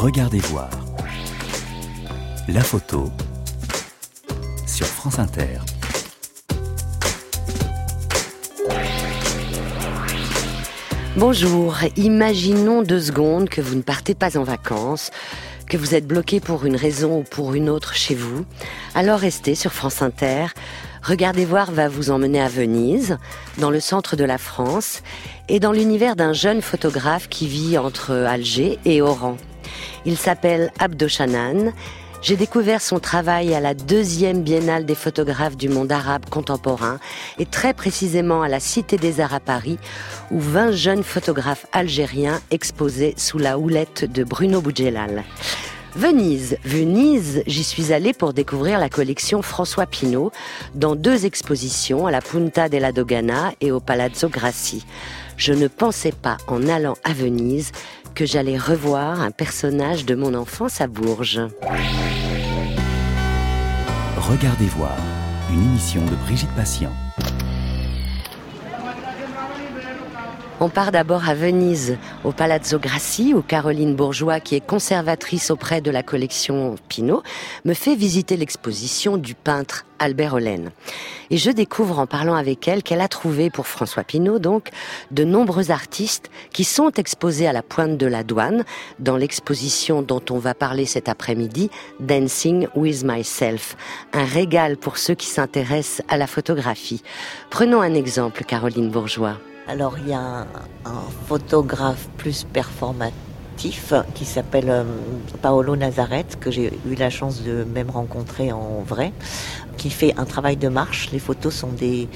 Regardez voir. La photo sur France Inter. Bonjour, imaginons deux secondes que vous ne partez pas en vacances, que vous êtes bloqué pour une raison ou pour une autre chez vous. Alors restez sur France Inter. Regardez voir va vous emmener à Venise, dans le centre de la France, et dans l'univers d'un jeune photographe qui vit entre Alger et Oran. Il s'appelle Abdo Shanan. J'ai découvert son travail à la deuxième biennale des photographes du monde arabe contemporain et très précisément à la Cité des Arts à Paris où 20 jeunes photographes algériens exposaient sous la houlette de Bruno Boudjelal. Venise. Venise, j'y suis allée pour découvrir la collection François Pinault dans deux expositions à la Punta della Dogana et au Palazzo Grassi. Je ne pensais pas en allant à Venise que j'allais revoir un personnage de mon enfance à Bourges. Regardez voir, une émission de Brigitte Patient. On part d'abord à Venise, au Palazzo Grassi, où Caroline Bourgeois, qui est conservatrice auprès de la collection Pinault, me fait visiter l'exposition du peintre Albert Hollen. Et je découvre en parlant avec elle qu'elle a trouvé pour François Pinault, donc, de nombreux artistes qui sont exposés à la pointe de la douane dans l'exposition dont on va parler cet après-midi, Dancing with Myself. Un régal pour ceux qui s'intéressent à la photographie. Prenons un exemple, Caroline Bourgeois. Alors il y a un, photographe plus performatif qui s'appelle euh, Paolo Nazareth, que j'ai eu la chance de même rencontrer en vrai, qui fait un travail de marche. Les photos sont des,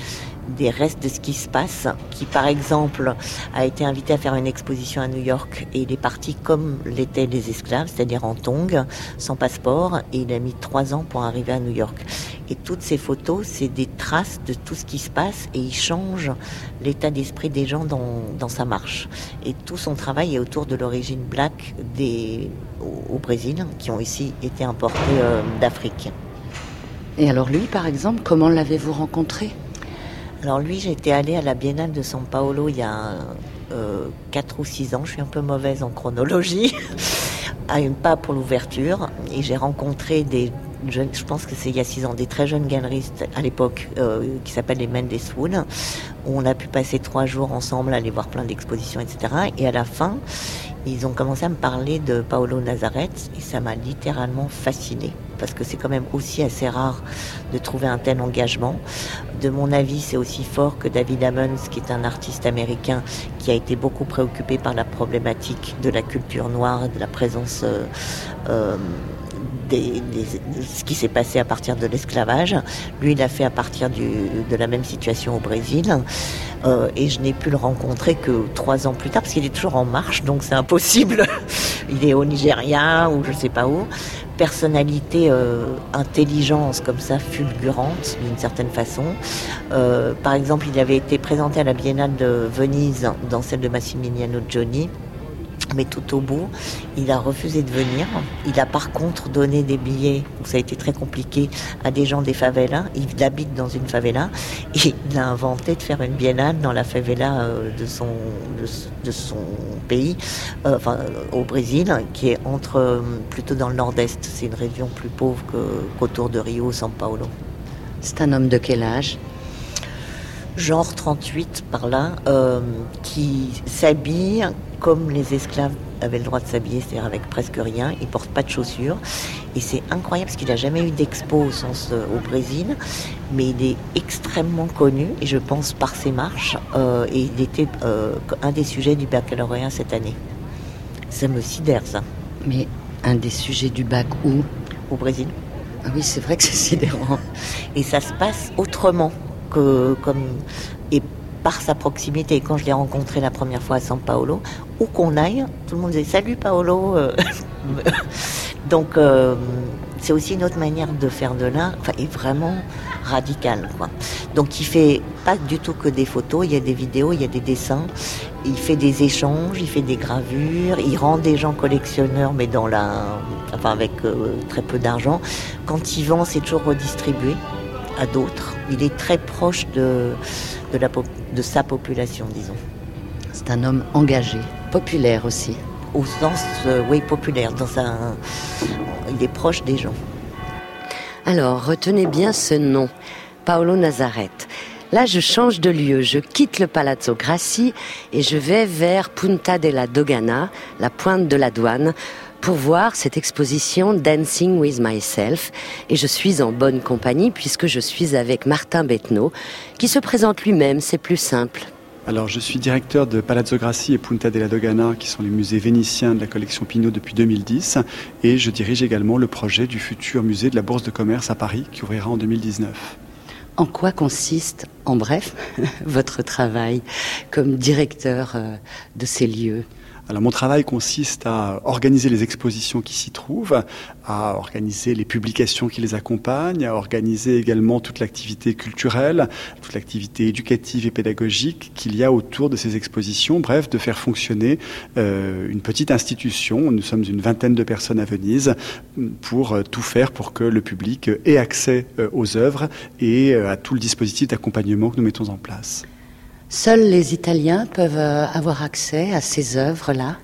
des restes de ce qui se passe, qui par exemple a été invité à faire une exposition à New York et il est parti comme l'étaient les esclaves, c'est-à-dire en tongs, sans passeport, et il a mis trois ans pour arriver à New York. Et toutes ces photos, c'est des traces de tout ce qui se passe et il change l'état d'esprit des gens dans, sa marche. Et tout son travail est autour de l'origine black au, Brésil, qui ont ici été importés euh, d'Afrique. Et alors lui, par exemple, comment l'avez-vous rencontré? Alors lui, j'étais allée à la Biennale de São Paulo il y a euh, 4 ou 6 ans. Je suis un peu mauvaise en chronologie. à une pas pour l'ouverture. Et j'ai rencontré des jeunes, je pense que c'est il y a 6 ans, des très jeunes galeristes à l'époque euh, qui s'appellent les Mendes Wood, on a pu passer trois jours ensemble, aller voir plein d'expositions, etc. Et à la fin, ils ont commencé à me parler de Paolo Nazareth et ça m'a littéralement fasciné parce que c'est quand même aussi assez rare de trouver un tel engagement. De mon avis, c'est aussi fort que David Ammons, qui est un artiste américain qui a été beaucoup préoccupé par la problématique de la culture noire, de la présence euh, euh, de ce qui s'est passé à partir de l'esclavage. Lui, il a fait à partir de la même situation au Brésil. Euh, et je n'ai pu le rencontrer que trois ans plus tard, parce qu'il est toujours en marche, donc c'est impossible. il est au Nigeria ou je ne sais pas où personnalité euh, intelligence comme ça fulgurante d'une certaine façon. Euh, par exemple, il avait été présenté à la Biennale de Venise dans celle de Massimiliano Gioni mais tout au bout, il a refusé de venir. Il a par contre donné des billets, où ça a été très compliqué, à des gens des favelas. Il habite dans une favela et il a inventé de faire une biennale dans la favela euh, de son, de, son pays, euh, enfin au Brésil, qui est entre plutôt dans le nord-est. C'est une région plus pauvre qu'autour de Rio, São Paulo. C'est un homme de quel âge? Genre 38 par là, euh, qui s'habille comme les esclaves avaient le droit de s'habiller, c'est-à-dire avec presque rien. Il porte pas de chaussures. Et c'est incroyable parce qu'il n'a jamais eu d'expo au sens euh, au Brésil, mais il est extrêmement connu, et je pense par ses marches, euh, et il était un des sujets du baccalauréat cette année. Ça me sidère, ça. Mais un des sujets du bac où? Au Brésil. Ah oui, c'est vrai que c'est sidérant. Et ça se passe autrement comme et par sa proximité. quand je l'ai rencontré la première fois à San Paolo, où qu'on aille, tout le monde disait salut Paolo. Euh. Donc euh, c'est aussi une autre manière de faire de l'art, enfin, et vraiment radical. Quoi. Donc il fait pas du tout que des photos, il y a des vidéos, il y a des dessins, il fait des échanges, il fait des gravures, il rend des gens collectionneurs, mais dans la, enfin avec euh, très peu d'argent. Quand il vend, c'est toujours redistribué à d'autres. Il est très proche de, de, la, de sa population, disons. C'est un homme engagé, populaire aussi. au sens euh, oui, populaire. Dans un, il est proche des gens. Alors, retenez bien ce nom, Paolo Nazareth. Là, je change de lieu, je quitte le Palazzo Grassi et je vais vers Punta della Dogana, la pointe de la douane, pour voir cette exposition Dancing with Myself. Et je suis en bonne compagnie puisque je suis avec Martin Bettenot, qui se présente lui-même, c'est plus simple. Alors, je suis directeur de Palazzo Grassi et Punta della Dogana, qui sont les musées vénitiens de la collection Pinot depuis 2010, et je dirige également le projet du futur musée de la Bourse de commerce à Paris, qui ouvrira en 2019. En quoi consiste, en bref, votre travail comme directeur euh, de ces lieux? Alors mon travail consiste à organiser les expositions qui s'y trouvent, à organiser les publications qui les accompagnent, à organiser également toute l'activité culturelle, toute l'activité éducative et pédagogique qu'il y a autour de ces expositions, bref, de faire fonctionner euh, une petite institution, nous sommes une vingtaine de personnes à Venise, pour euh, tout faire pour que le public ait accès euh, aux œuvres et à tout le dispositif d'accompagnement que nous mettons en place. Seuls les Italiens peuvent euh, avoir accès à ces œuvres-là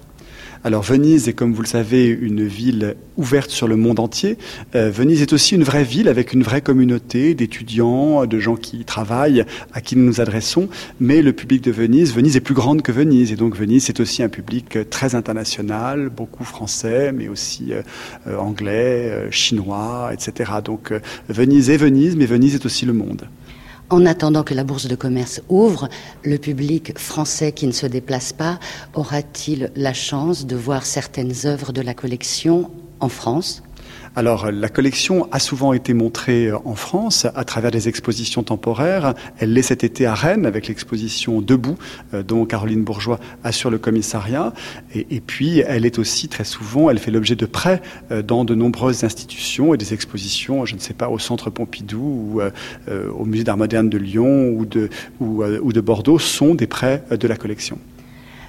alors Venise est, comme vous le savez, une ville ouverte sur le monde entier. Euh, Venise est aussi une vraie ville avec une vraie communauté d'étudiants, de gens qui travaillent, à qui nous nous adressons. Mais le public de Venise, Venise est plus grande que Venise. Et donc Venise, c'est aussi un public très international, beaucoup français, mais aussi euh, anglais, chinois, etc. Donc Venise est Venise, mais Venise est aussi le monde. En attendant que la bourse de commerce ouvre, le public français qui ne se déplace pas aura-t-il la chance de voir certaines œuvres de la collection en France? Alors, la collection a souvent été montrée en France à travers des expositions temporaires. Elle l'est cet été à Rennes avec l'exposition Debout, euh, dont Caroline Bourgeois assure le commissariat. Et, puis, elle est aussi très souvent, elle fait l'objet de prêts euh, dans de nombreuses institutions et des expositions, je ne sais pas, au Centre Pompidou ou euh, au Musée d'Art moderne de Lyon ou de Bordeaux, sont des prêts de la collection.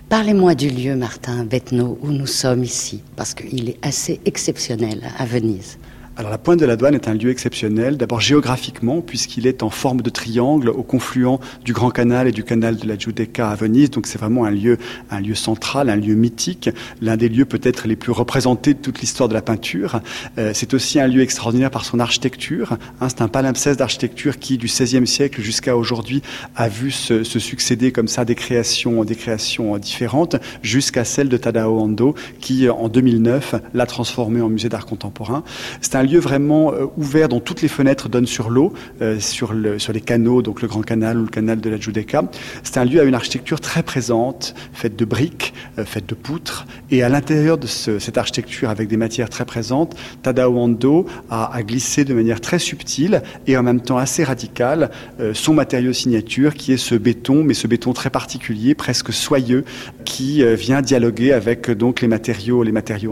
Parlez-moi du lieu, Martin Bettenot, où nous sommes ici, parce qu'il est assez exceptionnel à Venise. Alors la pointe de la douane est un lieu exceptionnel, d'abord géographiquement, puisqu'il est en forme de triangle au confluent du Grand Canal et du canal de la Giudecca à Venise. Donc c'est vraiment un lieu, un lieu central, un lieu mythique, l'un des lieux peut-être les plus représentés de toute l'histoire de la peinture. Euh, c'est aussi un lieu extraordinaire par son architecture. Hein, c'est un palimpseste d'architecture qui, du XVIe siècle jusqu'à aujourd'hui, a vu se, se, succéder comme ça des créations, des créations différentes, jusqu'à celle de Tadao Ando, qui en 2009 l'a transformé en musée d'art contemporain. C'est un lieu vraiment euh, ouvert dont toutes les fenêtres donnent sur l'eau, euh, sur, le, sur les canaux, donc le Grand Canal ou le canal de la Giudecca. C'est un lieu à une architecture très présente, faite de briques, euh, faite de poutres. Et à l'intérieur de cette architecture, avec des matières très présentes, Tadao Ando a, glissé de manière très subtile et en même temps assez radicale son matériau signature, qui est ce béton, mais ce béton très particulier, presque soyeux, qui vient dialoguer avec donc les matériaux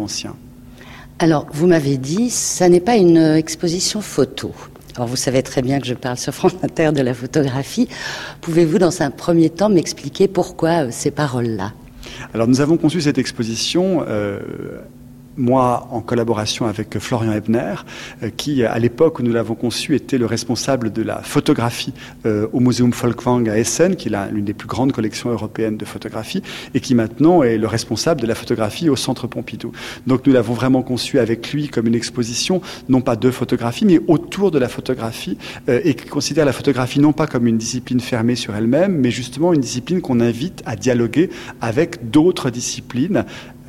anciens. Alors, vous m'avez dit, ça n'est pas une exposition photo. Alors, vous savez très bien que je parle sur France Inter de la photographie. Pouvez-vous, dans un premier temps, m'expliquer pourquoi euh, ces paroles-là? Alors, nous avons conçu cette exposition euh, moi en collaboration avec Florian Ebner, euh, qui à l'époque où nous l'avons conçu était le responsable de la photographie euh, au Museum Folkwang à Essen, qui est l'une des plus grandes collections européennes de photographie, et qui maintenant est le responsable de la photographie au Centre Pompidou. Donc nous l'avons vraiment conçu avec lui comme une exposition, non pas de photographie, mais autour de la photographie, euh, et qui considère la photographie non pas comme une discipline fermée sur elle-même, mais justement une discipline qu'on invite à dialoguer avec d'autres disciplines,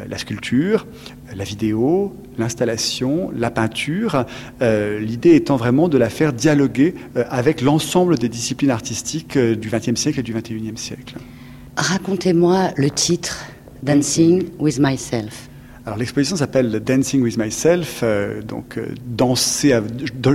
la sculpture, la vidéo, l'installation, la peinture, euh, l'idée étant vraiment de la faire dialoguer euh, avec l'ensemble des disciplines artistiques euh, du XXe siècle et du XXIe siècle. Racontez-moi le titre, Dancing with Myself. Alors l'exposition s'appelle Dancing with Myself, euh, donc euh, danser,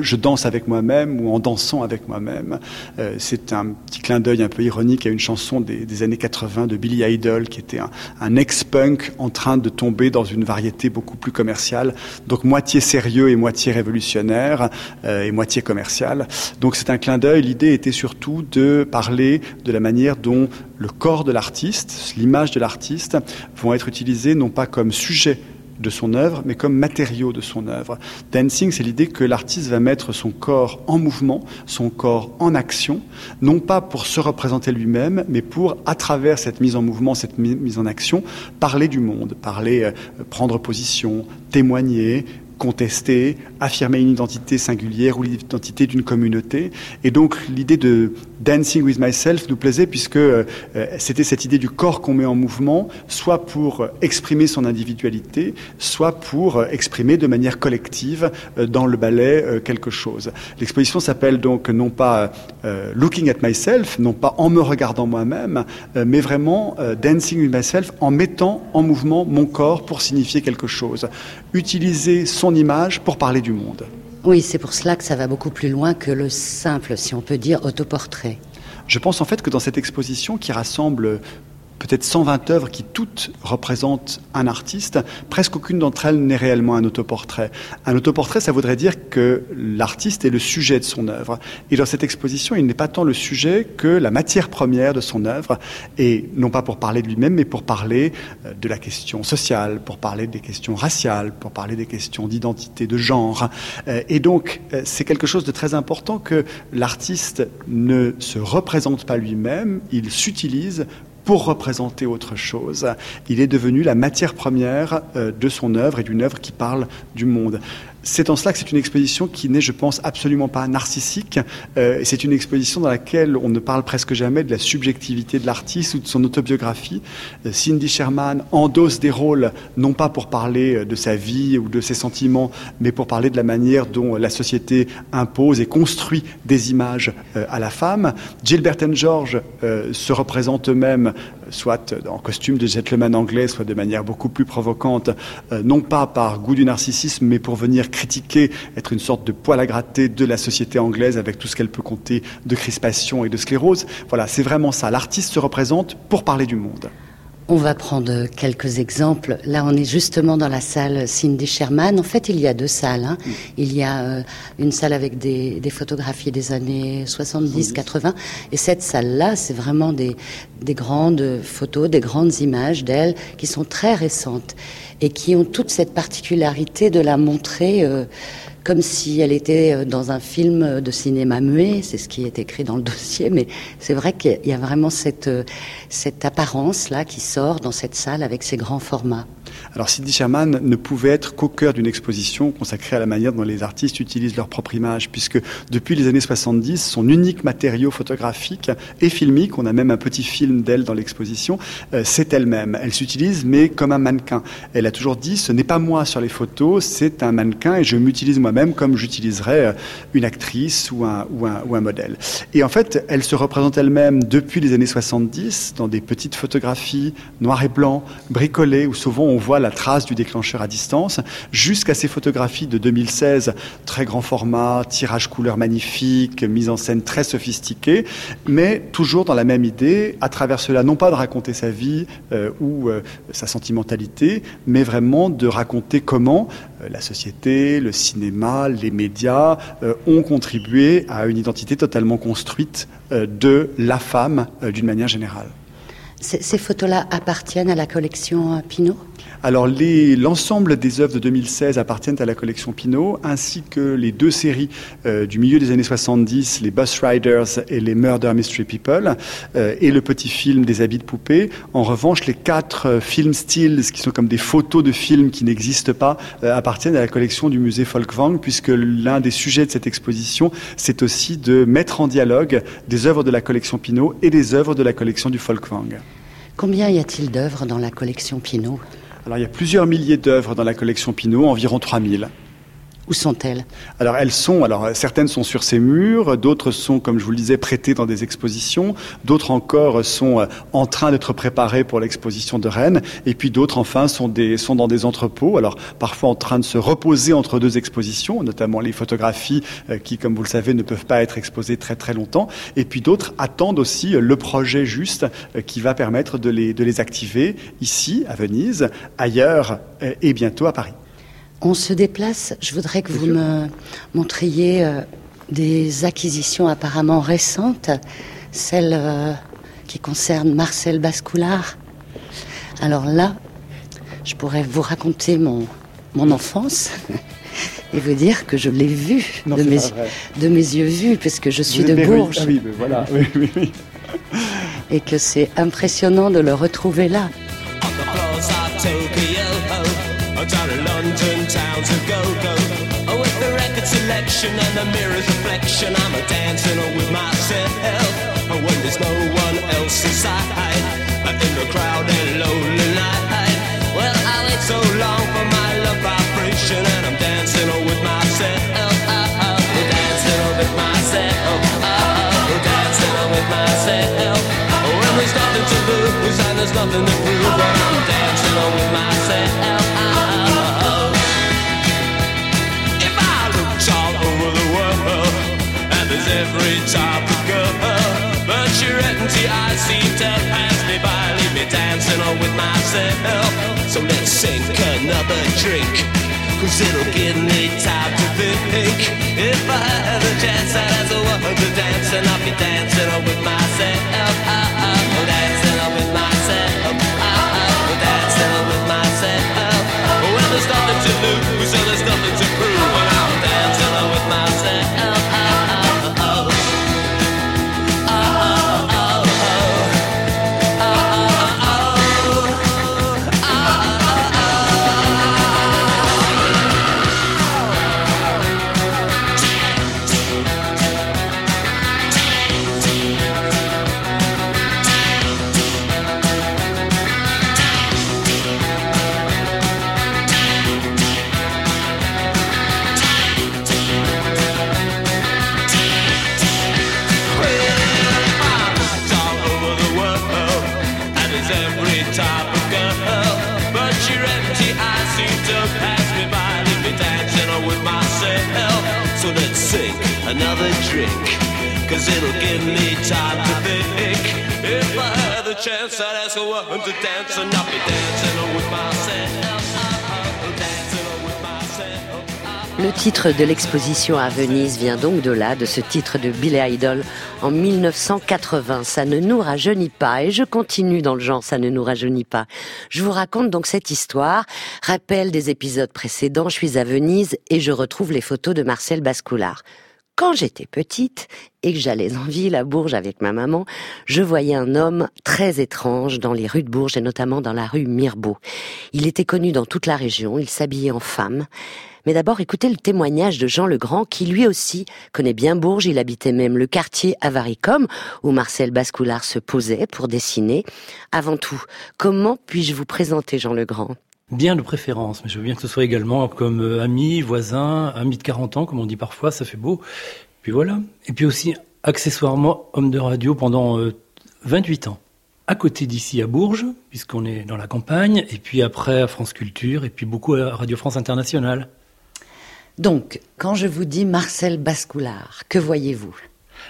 je danse avec moi-même ou en dansant avec moi-même. Euh, c'est un petit clin d'œil un peu ironique à une chanson des, années 80 de Billy Idol, qui était un, un ex-punk en train de tomber dans une variété beaucoup plus commerciale, donc moitié sérieux et moitié révolutionnaire et moitié commercial. Donc c'est un clin d'œil. L'idée était surtout de parler de la manière dont le corps de l'artiste, l'image de l'artiste, vont être utilisés non pas comme sujet de son œuvre, mais comme matériau de son œuvre. Dancing, c'est l'idée que l'artiste va mettre son corps en mouvement, son corps en action, non pas pour se représenter lui-même, mais pour, à travers cette mise en mouvement, cette mise en action, parler du monde, parler, euh, prendre position, témoigner, contester, affirmer une identité singulière ou l'identité d'une communauté. Et donc l'idée de Dancing with Myself nous plaisait puisque euh, c'était cette idée du corps qu'on met en mouvement, soit pour exprimer son individualité, soit pour euh, exprimer de manière collective euh, dans le ballet quelque chose. L'exposition s'appelle donc non pas Looking at Myself, non pas en me regardant moi-même, mais vraiment Dancing with Myself en mettant en mouvement mon corps pour signifier quelque chose. Utiliser son image pour parler du monde. Oui, c'est pour cela que ça va beaucoup plus loin que le simple, si on peut dire, autoportrait. Je pense en fait que dans cette exposition qui rassemble peut-être 120 œuvres qui toutes représentent un artiste, presque aucune d'entre elles n'est réellement un autoportrait. Un autoportrait, ça voudrait dire que l'artiste est le sujet de son œuvre. Et dans cette exposition, il n'est pas tant le sujet que la matière première de son œuvre, et non pas pour parler de lui-même, mais pour parler euh, de la question sociale, pour parler des questions raciales, pour parler des questions d'identité, de genre. Euh, et donc, euh, c'est quelque chose de très important que l'artiste ne se représente pas lui-même, il s'utilise pour représenter autre chose. Il est devenu la matière première euh, de son œuvre et d'une œuvre qui parle du monde. C'est en cela que c'est une exposition qui n'est, je pense, absolument pas narcissique. Euh, c'est une exposition dans laquelle on ne parle presque jamais de la subjectivité de l'artiste ou de son autobiographie. Euh, Cindy Sherman endosse des rôles, non pas pour parler euh, de sa vie ou de ses sentiments, mais pour parler de la manière dont la société impose et construit des images à la femme. Gilbert and George se représentent eux-mêmes soit en costume de gentleman anglais, soit de manière beaucoup plus provocante, non pas par goût du narcissisme, mais pour venir critiquer, être une sorte de poil à gratter de la société anglaise avec tout ce qu'elle peut compter de crispation et de sclérose. Voilà, c'est vraiment ça. L'artiste se représente pour parler du monde. On va prendre quelques exemples. Là, on est justement dans la salle Cindy Sherman. En fait, il y a deux salles. Hein. Il y a euh, une salle avec des, photographies des années 70, 80. Et cette salle-là, c'est vraiment des, grandes photos, des grandes images d'elle qui sont très récentes et qui ont toute cette particularité de la montrer euh, comme si elle était euh, dans un film de cinéma muet. C'est ce qui est écrit dans le dossier, mais c'est vrai qu'il y a vraiment cette, euh, cette apparence-là qui sort dans cette salle avec ces grands formats. Alors Cindy Sherman ne pouvait être qu'au cœur d'une exposition consacrée à la manière dont les artistes utilisent leur propre image, puisque depuis les années 70, son unique matériau photographique et filmique, on a même un petit film d'elle dans l'exposition, euh, c'est elle-même. Elle s'utilise, mais comme un mannequin. Elle a toujours dit, ce n'est pas moi sur les photos, c'est un mannequin et je m'utilise moi-même comme j'utiliserais euh, une actrice ou un, ou, un, modèle. Et en fait, elle se représente elle-même depuis les années 70 dans des petites photographies noir et blanc, bricolées, où souvent on voit la trace du déclencheur à distance, jusqu'à ces photographies de 2016, très grand format, tirage couleur magnifique, mise en scène très sophistiquée, mais toujours dans la même idée, à travers cela, non pas de raconter sa vie euh, ou euh, sa sentimentalité, mais vraiment de raconter comment euh, la société, le cinéma, les médias ont contribué à une identité totalement construite de la femme d'une manière générale. Ces photos-là appartiennent à la collection Pinot alors l'ensemble des œuvres de 2016 appartiennent à la collection Pinot, ainsi que les deux séries euh, du milieu des années 70, les Bus Riders et les Murder Mystery People, euh, et le petit film des habits de poupée. En revanche, les quatre euh, films stills, qui sont comme des photos de films qui n'existent pas, appartiennent à la collection du musée Folkwang, puisque l'un des sujets de cette exposition, c'est aussi de mettre en dialogue des œuvres de la collection Pinot et des œuvres de la collection du Folkwang. Combien y a-t-il d'œuvres dans la collection Pinot alors il y a plusieurs milliers d'œuvres dans la collection Pinot, environ 3000. Où sont-elles? Alors elles sont, alors certaines sont sur ces murs, d'autres sont, comme je vous le disais, prêtées dans des expositions, d'autres encore sont euh, en train d'être préparées pour l'exposition de Rennes, et puis d'autres enfin sont, des, sont dans des entrepôts, alors parfois en train de se reposer entre deux expositions, notamment les photographies euh, qui, comme vous le savez, ne peuvent pas être exposées très très longtemps, et puis d'autres attendent aussi euh, le projet juste qui va permettre de les, de les activer ici, à Venise, ailleurs et bientôt à Paris. On se déplace. Je voudrais que vous me montriez euh, des acquisitions apparemment récentes, celles euh, qui concernent Marcel Bascoulard. Alors là, je pourrais vous raconter mon, mon enfance et vous dire que je l'ai vu Non, de, mes, de mes yeux vus, puisque je suis Vous de Bourges Ah oui, mais voilà. Oui, oui, oui. et que c'est impressionnant de le retrouver là. Down in London town to go go. Oh, with the record selection and the mirror's reflection, I'm a dancing with myself. Oh, when there's no one else inside, in the crowded lonely night. Well, I wait so long for my love vibration, and I'm dancing with myself. Oh, oh, dancing with myself. Oh, oh, dancing with myself. Oh, when there's nothing to lose and there's nothing to prove, but I'm dancing with myself. And every girl, but your empty eyes seem to pass me by, leave me dancing on with myself. So let's sink another drink. Cause it'll give me time to think If I had a chance I'd ask a woman to dance And I'll be dancing on with myself ah, Dancing on with myself ah, Dancing on with myself there's nothing to lose there's every type of girl. But your empty eyes seem to pass me by, leave me dancing with myself. So let's sink another drink, cause it'll give me time to think. If I had the chance, I'd ask a woman to dance, and I'll be dancing with myself. Le titre de l'exposition à Venise vient donc de là, de ce titre de Billy Idol en 1980. Ça ne nous rajeunit pas. Et je continue dans le genre, ça ne nous rajeunit pas. Je vous raconte donc cette histoire, rappel des épisodes précédents, je suis à Venise et je retrouve les photos de Marcel Bascoulard. Quand j'étais petite et que j'allais en ville à Bourges avec ma maman, je voyais un homme très étrange dans les rues de Bourges et notamment dans la rue Mirbeau. Il était connu dans toute la région, il s'habillait en femme. Mais d'abord, écoutez le témoignage de Jean Legrand, qui lui aussi connaît bien Bourges. Il habitait même le quartier Avaricom, où Marcel Bascoulard se posait pour dessiner. Avant tout, comment puis-je vous présenter Jean Legrand? Bien de préférence, mais je veux bien que ce soit également comme euh, ami, voisin, ami de 40 ans, comme on dit parfois, ça fait beau. Puis voilà. Et puis aussi, accessoirement, homme de radio pendant euh, 28 ans. À côté d'ici à Bourges, puisqu'on est dans la campagne, et puis après à France Culture, et puis beaucoup à Radio France Internationale. Donc, quand je vous dis Marcel Bascoulard, que voyez-vous?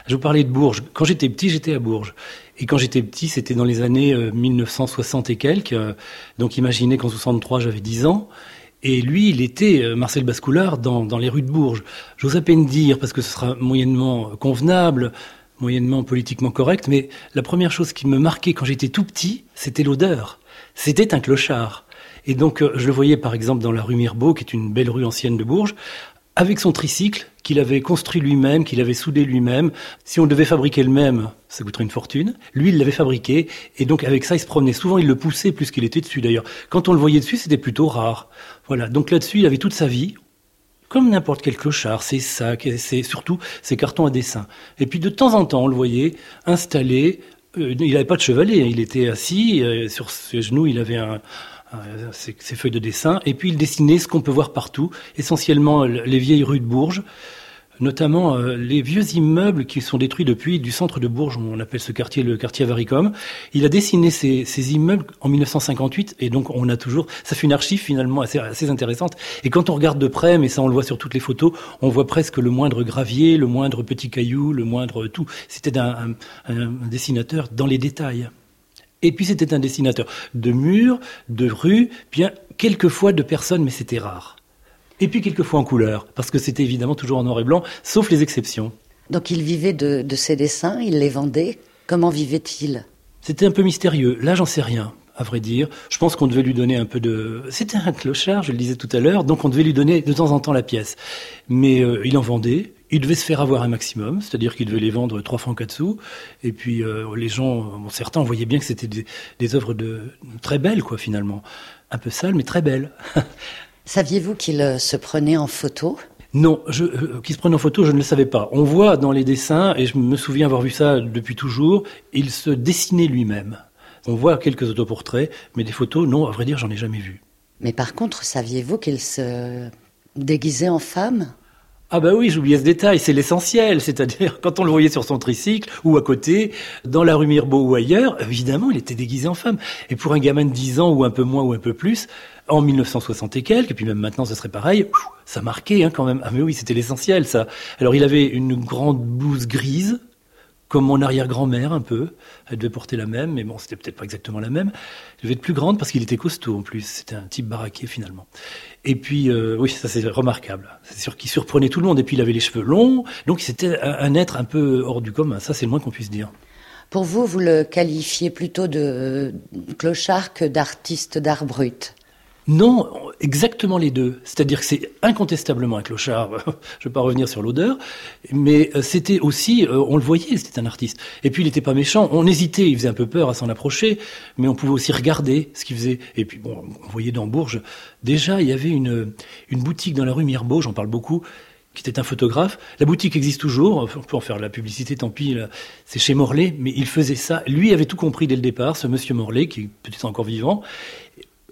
Je vous parlais de Bourges. Quand j'étais petit, j'étais à Bourges. Et quand j'étais petit, c'était dans les années euh, 1960 et quelques. euh, Donc imaginez qu'en 63, j'avais 10 ans. Et lui, il était, euh, Marcel Bascoulard, dans, dans les rues de Bourges. J'ose à peine dire, parce que ce sera moyennement euh, convenable, moyennement politiquement correct, mais la première chose qui me marquait quand j'étais tout petit, c'était l'odeur. C'était un clochard. Et donc, euh, je le voyais par exemple dans la rue Mirbeau, qui est une belle rue ancienne de Bourges, avec son tricycle qu'il avait construit lui-même, qu'il avait soudé lui-même. Si on devait fabriquer le même, ça coûterait une fortune. Lui, il l'avait fabriqué, et donc avec ça, il se promenait. Souvent, il le poussait plus qu'il était dessus d'ailleurs. Quand on le voyait dessus, c'était plutôt rare. Voilà. Donc là-dessus, il avait toute sa vie, comme n'importe quel clochard, ses sacs, et ses, surtout ses cartons à dessin. Et puis de temps en temps, on le voyait installé. euh, il n'avait pas de chevalet, hein, il était assis euh, sur ses genoux, il avait un- ses, ses feuilles de dessin, et puis il dessinait ce qu'on peut voir partout, essentiellement euh, les vieilles rues de Bourges, notamment euh, les vieux immeubles qui sont détruits depuis du centre de Bourges, on appelle ce quartier le quartier Avaricom. Il a dessiné ces, ces immeubles en 1958 et donc on a toujours, ça fait une archive finalement assez, intéressante. Et quand on regarde de près, mais ça on le voit sur toutes les photos, on voit presque le moindre gravier, le moindre petit caillou, le moindre tout. C'était un dessinateur dans les détails. Et puis c'était un dessinateur de murs, de rues, bien quelquefois de personnes, mais c'était rare. Et puis quelquefois en couleur, parce que c'était évidemment toujours en noir et blanc, sauf les exceptions. Donc il vivait de, de ses dessins, il les vendait. Comment vivait-il? C'était un peu mystérieux. Là, j'en sais rien. à vrai dire. Je pense qu'on devait lui donner un peu de... C'était un clochard, je le disais tout à l'heure, donc on devait lui donner de temps en temps la pièce. Mais euh, il en vendait, il devait se faire avoir un maximum, c'est-à-dire qu'il devait les vendre 3 francs 4 sous. Et puis euh, les gens, bon, certains, on voyait bien que c'était des, des œuvres de, très belles, quoi, finalement. Un peu sales, mais très belles. Saviez-vous qu'il euh, se prenait en photo? Non, je, euh, qui se prenne en photo, je ne le savais pas. On voit dans les dessins, et je me souviens avoir vu ça depuis toujours, il se dessinait lui-même. On voit quelques autoportraits, mais des photos, non, à vrai dire, j'en ai jamais vu. Mais par contre, saviez-vous qu'il se déguisait en femme? Ah bah oui, j'oubliais ce détail, c'est l'essentiel, c'est-à-dire quand on le voyait sur son tricycle ou à côté, dans la rue Mirbeau ou ailleurs, évidemment, il était déguisé en femme. Et pour un gamin de 10 ans ou un peu moins ou un peu plus, en 1960 et quelques, et puis même maintenant ce serait pareil, ça marquait hein, quand même. Ah mais oui, c'était l'essentiel ça. Alors il avait une grande blouse grise, comme mon arrière-grand-mère un peu. Elle devait porter la même, mais bon, c'était peut-être pas exactement la même. Elle devait être plus grande parce qu'il était costaud en plus. C'était un type baraqué finalement. Et puis, euh, oui, ça c'est remarquable. C'est sûr qu'il surprenait tout le monde. Et puis il avait les cheveux longs, donc c'était un, un être un peu hors du commun. Ça c'est le moins qu'on puisse dire. Pour vous, vous le qualifiez plutôt de clochard que d'artiste d'art brut Non, exactement les deux. C'est-à-dire que c'est incontestablement un clochard. Je ne vais pas revenir sur l'odeur, mais euh, c'était aussi, euh, on le voyait, c'était un artiste. Et puis il n'était pas méchant. On hésitait, il faisait un peu peur à s'en approcher, mais on pouvait aussi regarder ce qu'il faisait. Et puis bon, on voyait dans Bourges, déjà il y avait une, une boutique dans la rue Mirbeau, j'en parle beaucoup, qui était un photographe. La boutique existe toujours, on peut en faire la publicité, tant pis, c'est chez Morlaix, mais il faisait ça. Lui avait tout compris dès le départ, ce monsieur Morlaix, qui est peut-être encore vivant,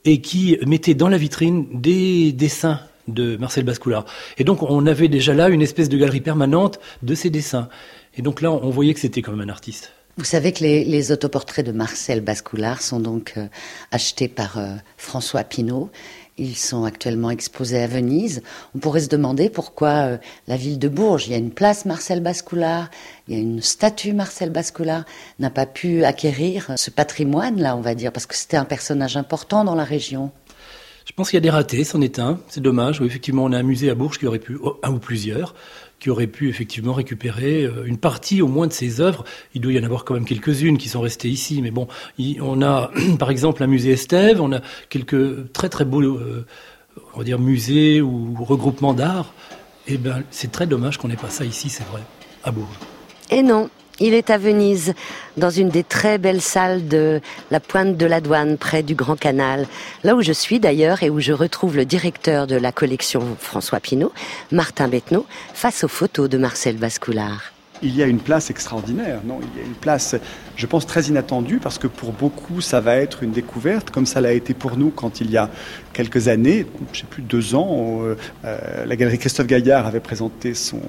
et qui mettait dans la vitrine des dessins de Marcel Bascoulard. Et donc on avait déjà là une espèce de galerie permanente de ses dessins. Et donc là, on voyait que c'était quand même un artiste. Vous savez que les, autoportraits de Marcel Bascoulard sont donc euh, achetés par euh, François Pinault. Ils sont actuellement exposés à Venise. On pourrait se demander pourquoi euh, la ville de Bourges, il y a une place Marcel Bascoulard, il y a une statue Marcel Bascoulard, n'a pas pu acquérir ce patrimoine-là, on va dire, parce que c'était un personnage important dans la région. Je pense qu'il y a des ratés, c'en est un. C'est dommage. Oui, effectivement, on a un musée à Bourges qui aurait pu, oh, un ou plusieurs, qui aurait pu effectivement récupérer euh, une partie au moins de ses œuvres. Il doit y en avoir quand même quelques-unes qui sont restées ici, mais bon, on a par exemple un musée Estève, on a quelques très très beaux, euh, on va dire musées ou regroupements d'art. Et ben, c'est très dommage qu'on n'ait pas ça ici, c'est vrai, à Bourges. Et non, il est à Venise, dans une des très belles salles de la pointe de la douane, près du Grand Canal, là où je suis d'ailleurs et où je retrouve le directeur de la collection François Pinault, Martin Bettenot, face aux photos de Marcel Bascoulard. il y a une place extraordinaire. Non, il y a une place, je pense, très inattendue parce que pour beaucoup, ça va être une découverte, comme ça l'a été pour nous quand il y a quelques années, je sais plus deux ans, euh, euh, la galerie Christophe Gaillard avait présenté son,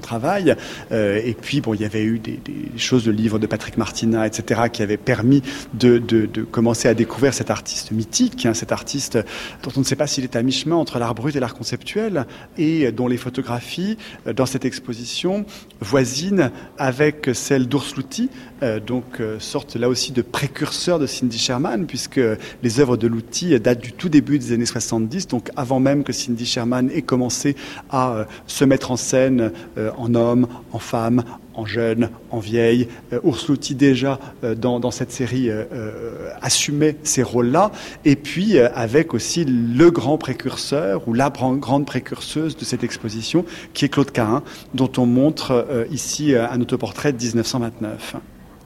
travail. Euh, et puis, bon, il y avait eu des, choses de livres de Patrick Martina, etc., qui avaient permis de, commencer à découvrir cet artiste mythique, hein, cet artiste dont on ne sait pas s'il est à mi-chemin entre l'art brut et l'art conceptuel, et dont les photographies dans cette exposition voisinent avec celle d'Ours euh, donc sorte là aussi de précurseur de Cindy Sherman, puisque les œuvres de Louty datent du tout début des années 70, donc avant même que Cindy Sherman ait commencé à euh, se mettre en scène euh, en homme, en femme, en jeune, en vieille. Euh, déjà euh, dans, cette série assumait ces rôles-là, et puis avec aussi le grand précurseur ou la grande précurseuse de cette exposition, qui est Claude Cahin, dont on montre ici un autoportrait de 1929.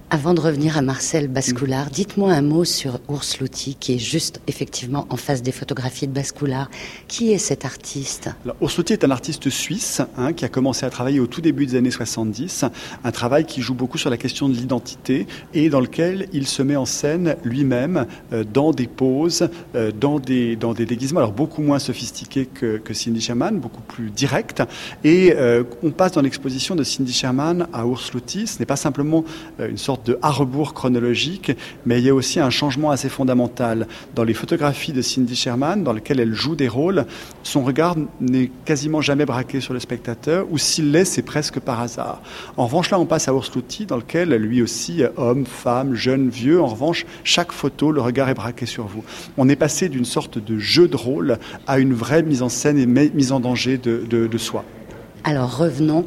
Avant de revenir à Marcel Bascoulard, dites-moi un mot sur Ours Louty, qui est juste effectivement en face des photographies de Bascoulard. Qui est cet artiste? Alors, Urs Louty est un artiste suisse hein, qui a commencé à travailler au tout début des années 70, un travail qui joue beaucoup sur la question de l'identité et dans lequel il se met en scène lui-même euh, dans des poses, euh, dans, des, dans des déguisements, alors beaucoup moins sophistiqués que, que Cindy Sherman, beaucoup plus directs. Et euh, on passe dans l'exposition de Cindy Sherman à Urs Louty. Ce n'est pas simplement euh, une sorte de à rebours chronologique, mais il y a aussi un changement assez fondamental dans les photographies de Cindy Sherman, dans lesquelles elle joue des rôles. Son regard n'est quasiment jamais braqué sur le spectateur, ou s'il l'est, c'est presque par hasard. En revanche, là, on passe à Urs Louty, dans lequel, lui aussi, homme, femme, jeune, vieux, en revanche, chaque photo, le regard est braqué sur vous. On est passé d'une sorte de jeu de rôle à une vraie mise en scène et mise en danger de soi. Alors revenons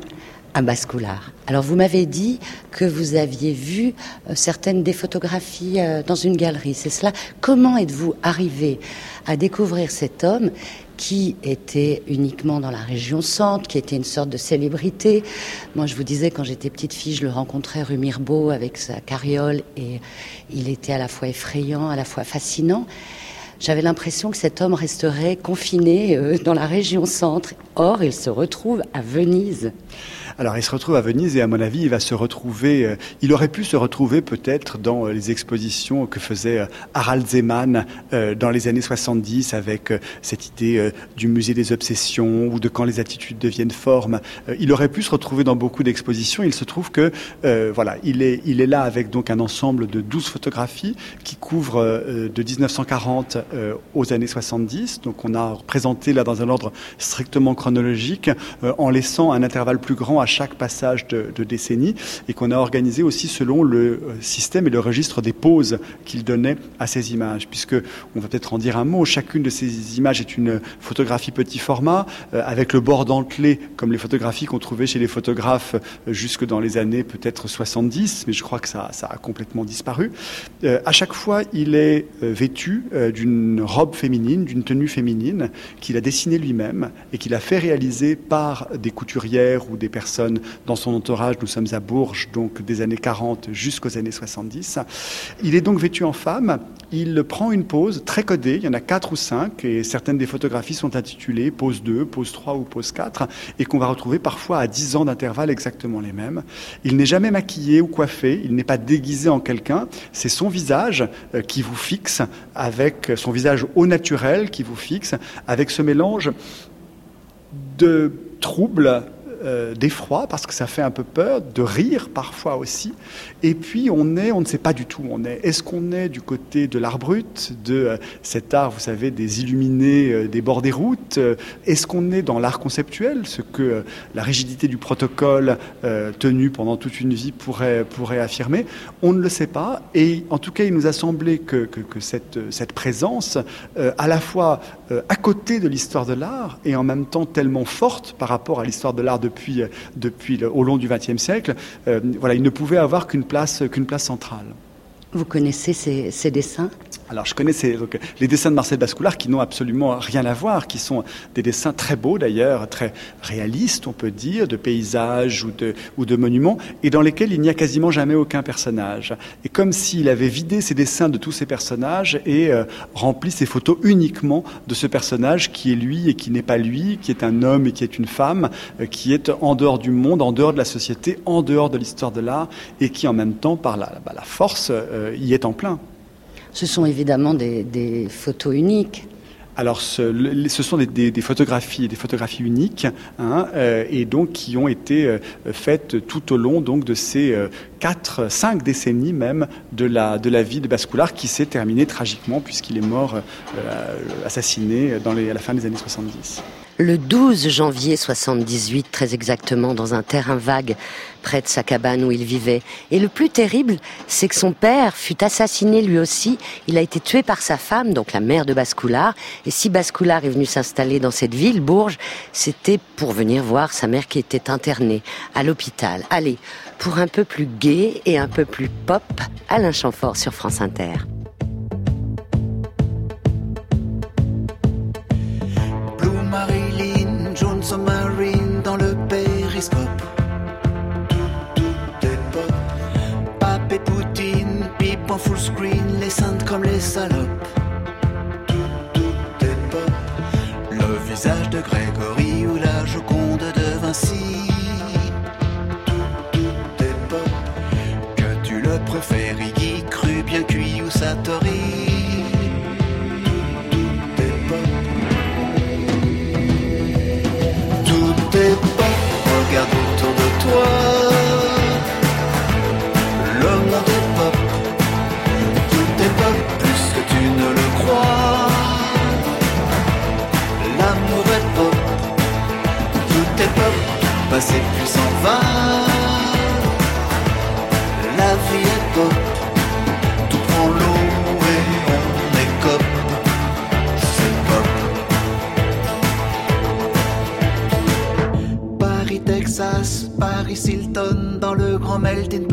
à Bascoulard. Alors vous m'avez dit que vous aviez vu euh, certaines des photographies euh, dans une galerie, c'est cela? Comment êtes-vous arrivé à découvrir cet homme qui était uniquement dans la région centre, qui était une sorte de célébrité? Moi, je vous disais, quand j'étais petite fille, je le rencontrais rue Mirbeau avec sa carriole et il était à la fois effrayant, à la fois fascinant. J'avais l'impression que cet homme resterait confiné euh, dans la région centre. Or, il se retrouve à Venise. Alors il se retrouve à Venise et à mon avis il va se retrouver, euh, il aurait pu se retrouver peut-être dans euh, les expositions que faisait Harald Zeman dans les années 70 avec cette idée du musée des obsessions ou de quand les attitudes deviennent formes. Il aurait pu se retrouver dans beaucoup d'expositions. Il se trouve que voilà, il est, il est là avec donc un ensemble de 12 photographies qui couvrent de 1940 euh, aux années 70. Donc on a présenté là dans un ordre strictement chronologique euh, en laissant un intervalle plus grand à chaque passage de, décennie et qu'on a organisé aussi selon le euh, système et le registre des poses qu'il donnait à ces images. Puisque, on va peut-être en dire un mot, chacune de ces images est une photographie petit format avec le bord dentelé comme les photographies qu'on trouvait chez les photographes jusque dans les années peut-être 70, mais je crois que ça, ça a complètement disparu. À chaque fois, il est vêtu euh, d'une robe féminine, d'une tenue féminine qu'il a dessinée lui-même et qu'il a fait réaliser par des couturières ou des personnes dans son entourage. Nous sommes à Bourges, donc des années 40 jusqu'aux années 70. Il est donc vêtu en femme. Il prend une pose très codée. Il y en a quatre ou cinq et certaines des photographies sont intitulées pose 2, pose 3 ou pose 4 et qu'on va retrouver parfois à 10 ans d'intervalle exactement les mêmes. Il n'est jamais maquillé ou coiffé. Il n'est pas déguisé en quelqu'un. C'est son visage euh, qui vous fixe avec son visage au naturel qui vous fixe avec ce mélange de trouble, euh, d'effroi parce que ça fait un peu peur, de rire parfois aussi. Et puis on est, on ne sait pas du tout on est. Est-ce qu'on est du côté de l'art brut, de euh, cet art, vous savez, des illuminés euh, des bords des routes Est-ce qu'on est dans l'art conceptuel, ce que la rigidité du protocole tenu pendant toute une vie pourrait, pourrait affirmer? On ne le sait pas. Et en tout cas, il nous a semblé que, que, que cette, cette présence, à la fois à côté de l'histoire de l'art et en même temps tellement forte par rapport à l'histoire de l'art depuis, euh, depuis au long du XXe siècle, euh, voilà, il ne pouvait avoir qu'une place, qu'une place centrale. Vous connaissez ces dessins? Alors, je connais ces, donc, les dessins de Marcel Bascoulard qui n'ont absolument rien à voir, qui sont des dessins très beaux d'ailleurs, très réalistes, on peut dire, de paysages ou de, ou de monuments, et dans lesquels il n'y a quasiment jamais aucun personnage. Et comme s'il avait vidé ses dessins de tous ces personnages et euh, rempli ses photos uniquement de ce personnage qui est lui et qui n'est pas lui, qui est un homme et qui est une femme, euh, qui est en dehors du monde, en dehors de la société, en dehors de l'histoire de l'art, et qui en même temps, par la, bah, la force, euh, y est en plein. Ce sont évidemment des, photos uniques. Alors, ce, sont des, photographies, des photographies uniques, hein, euh, et donc qui ont été euh, faites tout au long donc de ces euh, quatre, cinq décennies même de la de la vie de Bascoulard, qui s'est terminée tragiquement puisqu'il est mort euh, assassiné à la fin des années 70. Le 12 janvier 78, très exactement, dans un terrain vague près de sa cabane où il vivait. Et le plus terrible, c'est que son père fut assassiné lui aussi. Il a été tué par sa femme, donc la mère de Bascoulard. Et si Bascoulard est venu s'installer dans cette ville, Bourges, c'était pour venir voir sa mère qui était internée à l'hôpital. Allez, pour un peu plus gai et un peu plus pop, Alain Chamfort sur France Inter. Screen, les saintes comme Hilton dans le grand melting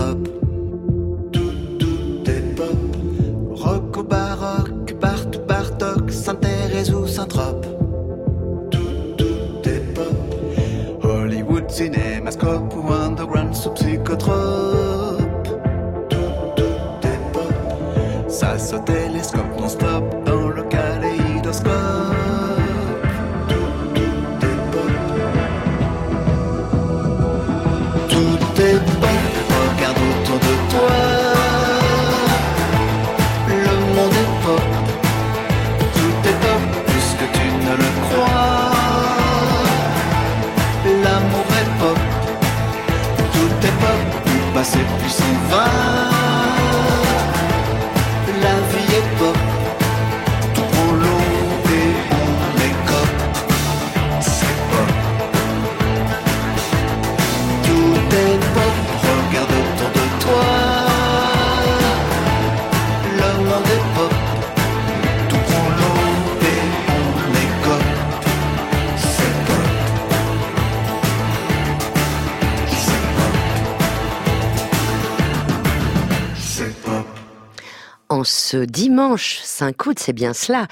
dimanche 5 août, c'est bien cela.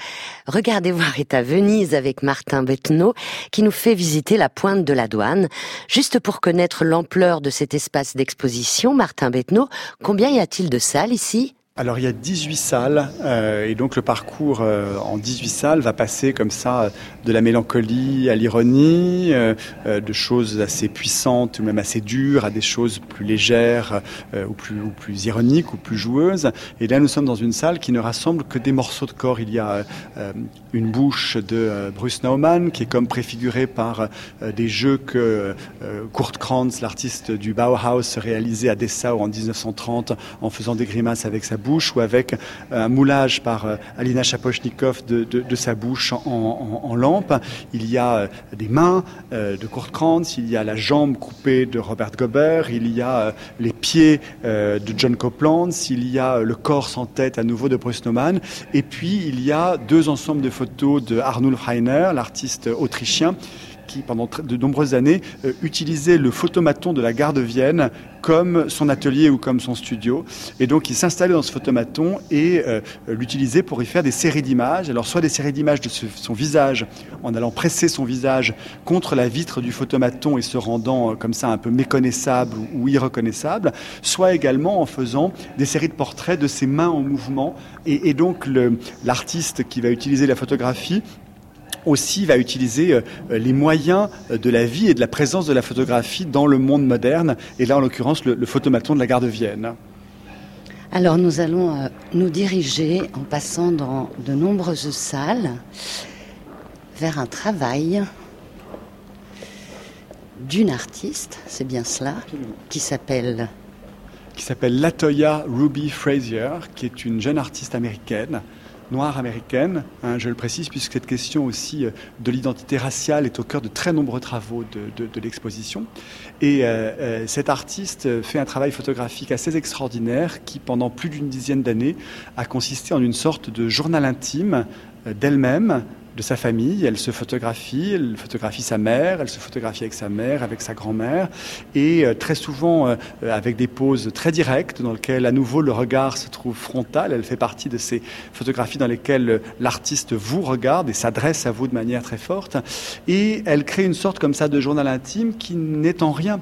Regardez voir est à Venise avec Martin Bettenot qui nous fait visiter la pointe de la douane. Juste pour connaître l'ampleur de cet espace d'exposition, Martin Bettenot, combien y a-t-il de salles ici? Alors il y a 18 salles euh, et donc le parcours euh, en 18 salles va passer comme ça de la mélancolie à l'ironie, euh, euh, de choses assez puissantes ou même assez dures à des choses plus légères euh, ou, plus, ou plus ironiques ou plus joueuses. Et là nous sommes dans une salle qui ne rassemble que des morceaux de corps. Il y a euh, une bouche de Bruce Nauman qui est comme préfigurée par des jeux que Kurt Kranz, l'artiste du Bauhaus, réalisait à Dessau en 1930 en faisant des grimaces avec sa bouche ou avec euh, un moulage par euh, Alina Shapochnikov de, sa bouche en, lampe. Il y a euh, des mains de Kurt Kranz, il y a la jambe coupée de Robert Gobert, il y a les pieds de John Copeland, il y a le corps sans tête à nouveau de Bruce Nauman, et puis il y a deux ensembles de photos de Arnulf Reiner, l'artiste autrichien, qui, pendant de nombreuses années, euh, utilisait le photomaton de la gare de Vienne comme son atelier ou comme son studio. Et donc, il s'installait dans ce photomaton et euh, l'utilisait pour y faire des séries d'images. Alors, soit des séries d'images de son visage, en allant presser son visage contre la vitre du photomaton et se rendant euh, comme ça un peu méconnaissable ou, irreconnaissable, soit également en faisant des séries de portraits de ses mains en mouvement. Et, donc, l'artiste qui va utiliser la photographie aussi va utiliser euh, les moyens euh, de la vie et de la présence de la photographie dans le monde moderne, et là en l'occurrence le, le photomaton de la gare de Vienne. Alors nous allons euh, nous diriger en passant dans de nombreuses salles vers un travail d'une artiste, c'est bien cela, qui s'appelle qui s'appelle Latoya Ruby Frazier, qui est une jeune artiste américaine, noire américaine, hein, je le précise, puisque cette question aussi euh, de l'identité raciale est au cœur de très nombreux travaux de, l'exposition. Et euh, euh, cette artiste euh, fait un travail photographique assez extraordinaire qui, pendant plus d'une dizaine d'années, a consisté en une sorte de journal intime d'elle-même, de sa famille. Elle se photographie, elle photographie sa mère, elle se photographie avec sa mère, avec sa grand-mère, et euh, très souvent euh, avec des poses très directes dans lesquelles à nouveau le regard se trouve frontal. Elle fait partie de ces photographies dans lesquelles euh, l'artiste vous regarde et s'adresse à vous de manière très forte. Et elle crée une sorte comme ça de journal intime qui n'est en rien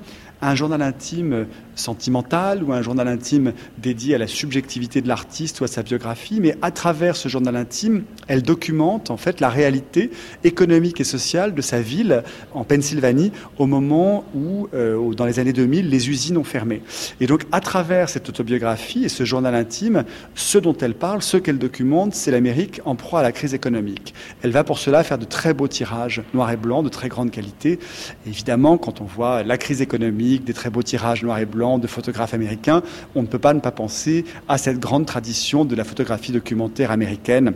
un journal intime sentimental ou un journal intime dédié à la subjectivité de l'artiste ou à sa biographie, mais à travers ce journal intime, elle documente en fait la réalité économique et sociale de sa ville en Pennsylvanie au moment où, euh, dans les années 2000, les usines ont fermé. Et donc, à travers cette autobiographie et ce journal intime, ce dont elle parle, ce qu'elle documente, c'est l'Amérique en proie à la crise économique. Elle va pour cela faire de très beaux tirages noir et blanc de très grande qualité. Évidemment, quand on voit la crise économique, des très beaux tirages noir et blanc de photographes américains, on ne peut pas ne pas penser à cette grande tradition de la photographie documentaire américaine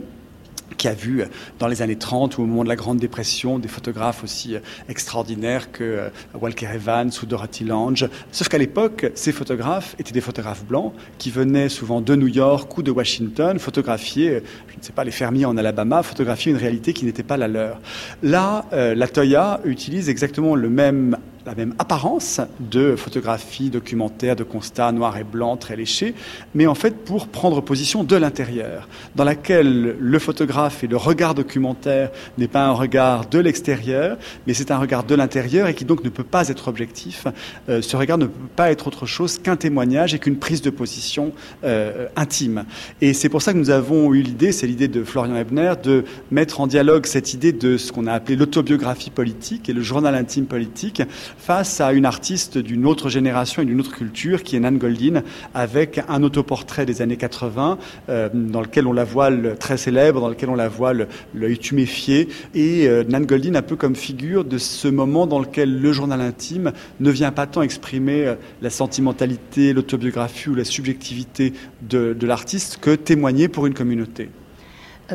qui a vu dans les années 30 ou au moment de la Grande Dépression des photographes aussi extraordinaires que euh, Walker Evans ou Dorothy Lange. Sauf qu'à l'époque, ces photographes étaient des photographes blancs qui venaient souvent de New York ou de Washington photographier, euh, je ne sais pas, les fermiers en Alabama, photographier une réalité qui n'était pas la leur. Là, euh, la Toya utilise exactement le même la même apparence de photographie, documentaire, de constat noir et blanc, très léché, mais en fait pour prendre position de l'intérieur, dans laquelle le photographe et le regard documentaire n'est pas un regard de l'extérieur, mais c'est un regard de l'intérieur et qui donc ne peut pas être objectif. Euh, ce regard ne peut pas être autre chose qu'un témoignage et qu'une prise de position euh, intime. Et c'est pour ça que nous avons eu l'idée, c'est l'idée de Florian Ebner, de mettre en dialogue cette idée de ce qu'on a appelé l'autobiographie politique et le journal intime politique face à une artiste d'une autre génération et d'une autre culture qui est Nan Goldin avec un autoportrait des années 80 euh, dans lequel on la voit très célèbre, dans lequel on la voit l'œil tuméfié et euh, Nan Goldin un peu comme figure de ce moment dans lequel le journal intime ne vient pas tant exprimer euh, la sentimentalité, l'autobiographie ou la subjectivité de, l'artiste que témoigner pour une communauté.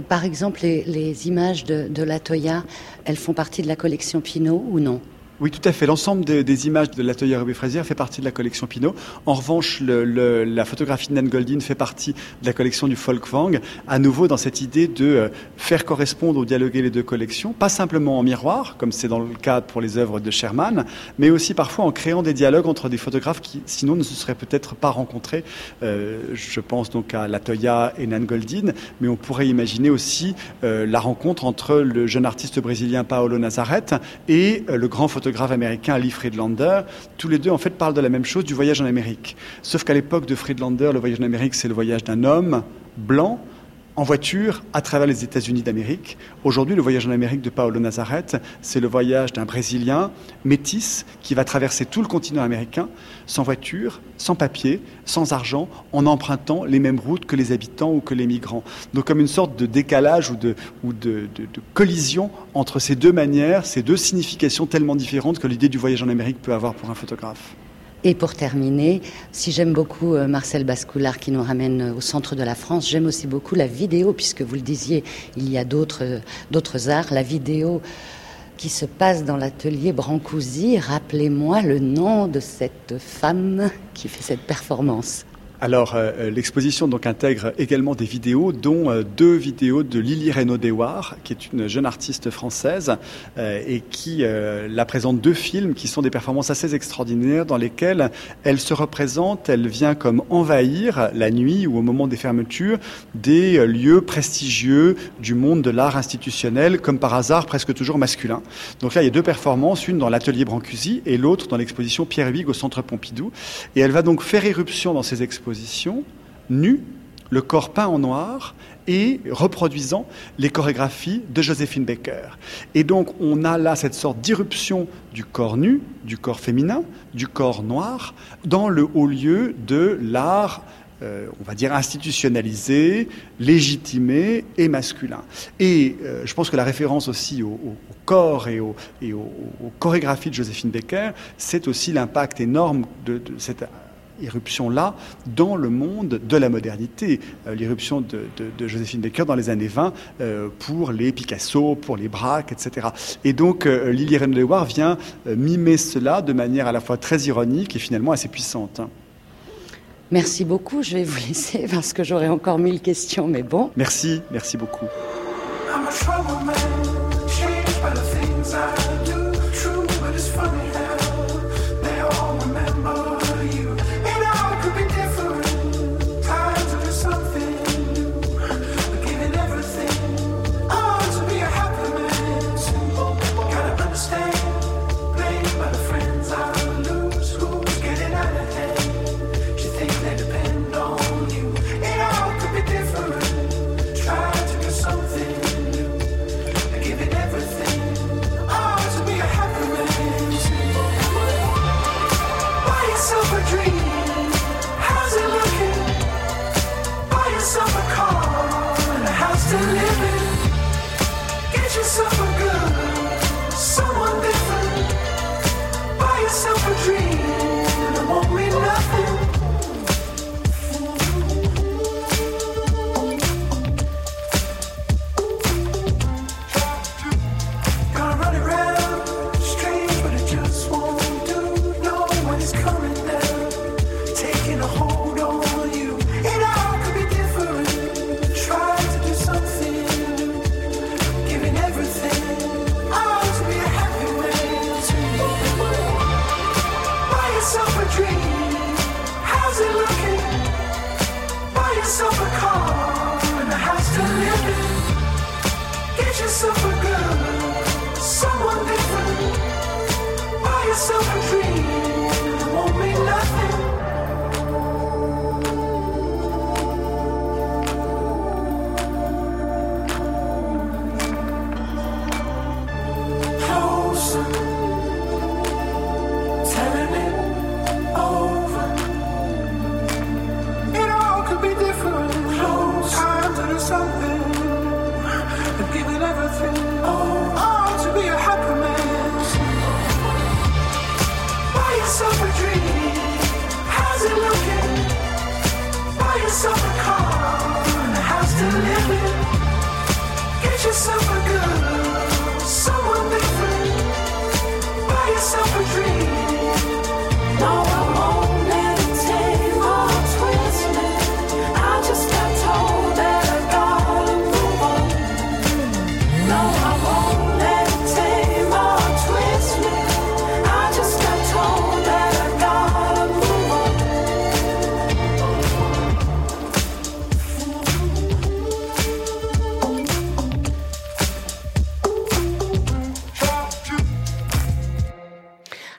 Par exemple, les, images de, de la elles font partie de la collection Pinot ou non? Oui, tout à fait. L'ensemble des, images de l'atelier Ruby Frazier fait partie de la collection Pinot. En revanche, la photographie de Nan Goldin fait partie de la collection du Folkwang, à nouveau dans cette idée de euh, faire correspondre ou dialoguer les deux collections, pas simplement en miroir, comme c'est dans le cas pour les œuvres de Sherman, mais aussi parfois en créant des dialogues entre des photographes qui, sinon, ne se seraient peut-être pas rencontrés. Euh, je pense donc à Latoya et Nan Goldin, mais on pourrait imaginer aussi euh, la rencontre entre le jeune artiste brésilien Paolo Nazareth et le grand photographe américain Lee Friedlander. Tous les deux, en fait, parlent de la même chose, du voyage en Amérique. Sauf qu'à l'époque de Friedlander, le voyage en Amérique, c'est le voyage d'un homme blanc en voiture à travers les États-Unis d'Amérique. Aujourd'hui, le voyage en Amérique de Paolo Nazareth, c'est le voyage d'un Brésilien métis qui va traverser tout le continent américain sans voiture, sans papier, sans argent, en empruntant les mêmes routes que les habitants ou que les migrants. Donc comme une sorte de décalage ou de, collision entre ces deux manières, ces deux significations tellement différentes que l'idée du voyage en Amérique peut avoir pour un photographe. Et pour terminer, si j'aime beaucoup euh, Marcel Bascoulard qui nous ramène euh, au centre de la France, j'aime aussi beaucoup la vidéo, puisque vous le disiez, il y a d'autres euh, d'autres arts. La vidéo qui se passe dans l'atelier Brancusi, rappelez-moi le nom de cette femme qui fait cette performance. Alors, euh, euh, l'exposition donc intègre également des vidéos, dont euh, deux vidéos de Lily Reynaud-Deswar, qui est une jeune artiste française euh, et qui euh, la présente deux films qui sont des performances assez extraordinaires dans lesquelles elle se représente, elle vient comme envahir la nuit ou au moment des fermetures des lieux prestigieux du monde de l'art institutionnel, comme par hasard presque toujours masculin. Donc là, il y a deux performances, une dans l'atelier Brancusi et l'autre dans l'exposition Pierre Huyghe au Centre Pompidou. Et elle va donc faire éruption dans ces expositions, nue, le corps peint en noir et reproduisant les chorégraphies de Joséphine Baker. Et donc on a là cette sorte d'irruption du corps nu, du corps féminin, du corps noir, dans le haut lieu de l'art euh, on va dire institutionnalisé, légitimé et masculin. Et euh, je pense que la référence aussi au, corps et, au- et au- aux chorégraphies de Joséphine Baker, c'est aussi l'impact énorme de, de cette irruption-là dans le monde de la modernité. Euh, L'irruption de, de- de Joséphine Baker dans les années 20 euh, pour les Picasso, pour les Braque, etc. Et donc euh, Lily Reynaud-Deswar vient euh, mimer cela de manière à la fois très ironique et finalement assez puissante. hein. Merci beaucoup, je vais vous laisser parce que j'aurai encore mille questions, mais bon. Merci, merci beaucoup. I'm a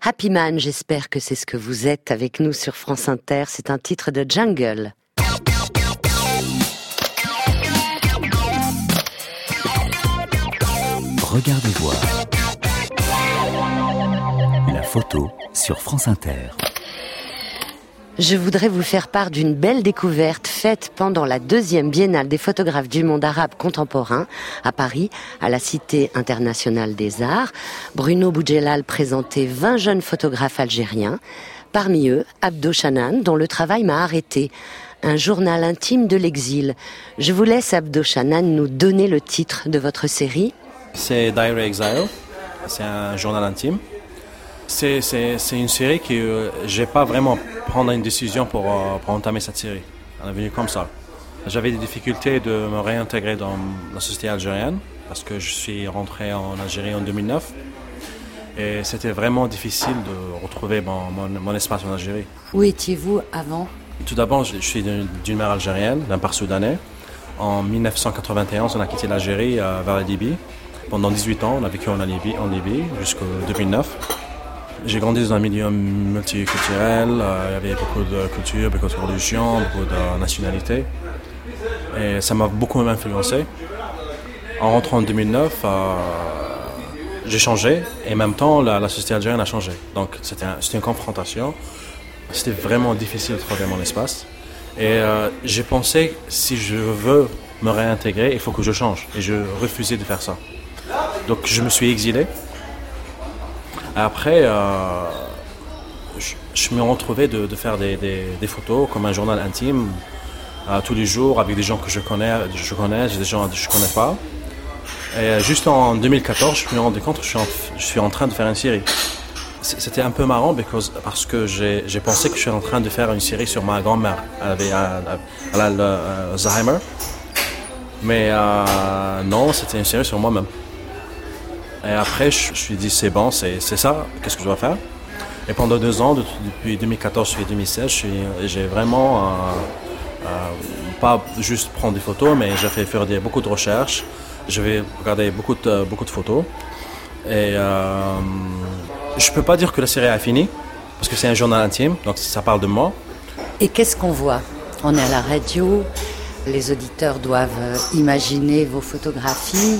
Happy Man, j'espère que c'est ce que vous êtes avec nous sur France Inter. C'est un titre de Jungle. Regardez voir. La photo sur France Inter. Je voudrais vous faire part d'une belle découverte faite pendant la deuxième biennale des photographes du monde arabe contemporain à Paris, à la Cité internationale des arts. Bruno Boudjelal présentait 20 jeunes photographes algériens. Parmi eux, Abdo Chanan, dont le travail m'a arrêté. Un journal intime de l'exil. Je vous laisse, Abdo Chanan, nous donner le titre de votre série. C'est Diary Exile. C'est un journal intime. C'est, c'est, c'est une série que euh, j'ai pas vraiment prendre une décision pour, euh, pour entamer cette série. Elle est venue comme ça. J'avais des difficultés de me réintégrer dans la société algérienne parce que je suis rentré en Algérie en 2009 et c'était vraiment difficile de retrouver mon, mon, mon espace en Algérie. Où étiez-vous avant? Tout d'abord, je je suis d'une d'une mère algérienne, d'un père soudanais. En 1991, on a quitté l'Algérie euh, vers la Libye. Pendant 18 ans, on a vécu en Libye, en Libye jusqu'en 2009. J'ai grandi dans un milieu multiculturel, euh, il y avait beaucoup de cultures, beaucoup de religions, beaucoup de nationalités. Et ça m'a beaucoup influencé. En rentrant en 2009, euh, j'ai changé et en même temps, la, société algérienne a changé. Donc c'était une confrontation. C'était vraiment difficile de trouver mon espace. Et euh, j'ai pensé, si je veux me réintégrer, il faut que je change. Et je refusais de faire ça. Donc je me suis exilé. Après, euh, je, me retrouvais de, de faire des, photos comme un journal intime euh, tous les jours avec des gens que je connais, je connais, des gens que je connais pas. Et euh, juste en 2014, je me suis rendu compte que je suis en, train de faire une série. C'était un peu marrant because- parce que j'ai pensé que je suis en train de faire une série sur ma grand-mère. Elle avait Alzheimer. Mais non, c'était une série sur moi-même. Et après, je me suis dit, c'est bon, c'est ça, qu'est-ce que je dois faire? Et pendant deux ans, de- depuis 2014 jusqu'à 2016, je suis- j'ai vraiment euh, euh, pas juste prendre des photos, mais j'ai fait faire des- beaucoup de recherches. Je vais regarder beaucoup de, beaucoup de photos. Et euh, je peux pas dire que la série a fini, parce que c'est un journal intime, donc ça parle de moi. Et qu'est-ce qu'on voit? On est à la radio, les auditeurs doivent euh, imaginer vos photographies,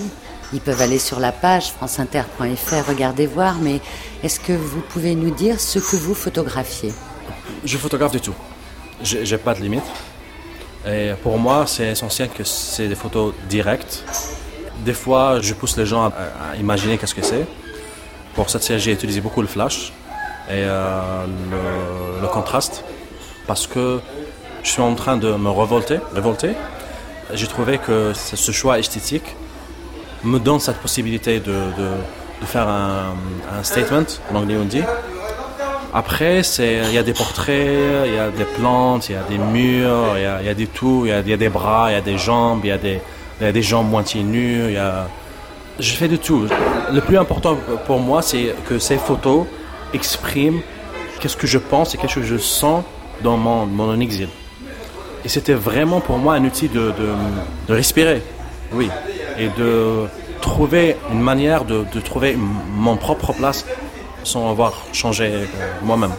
ils peuvent aller sur la page franceinter.fr, regarder voir, mais est-ce que vous pouvez nous dire ce que vous photographiez? Je photographe du tout. J'ai j'ai pas de limite. Et pour moi, c'est essentiel que c'est des photos directes. Des fois, je pousse les gens à, imaginer qu'est-ce que c'est. Pour cette série, j'ai utilisé beaucoup le flash et euh, le, le contraste parce que je suis en train de me révolter. révolter. J'ai trouvé que ce choix esthétique me donne cette possibilité de, de- faire un, un statement, en anglais on dit, après, il y a des portraits, il y a des plantes, il y a des murs, il y a, y a des tout, il y y a des bras, il y a des jambes, il y a des, y a des jambes moitié nues, il y a... Je fais de tout. Le plus important pour moi, c'est que ces photos expriment qu'est-ce que je pense et qu'est-ce que je sens dans mon, mon exil. Et c'était vraiment pour moi un outil de, de, de respirer, oui, et de trouver une manière de, de trouver mon propre place sans avoir changé euh, moi-même.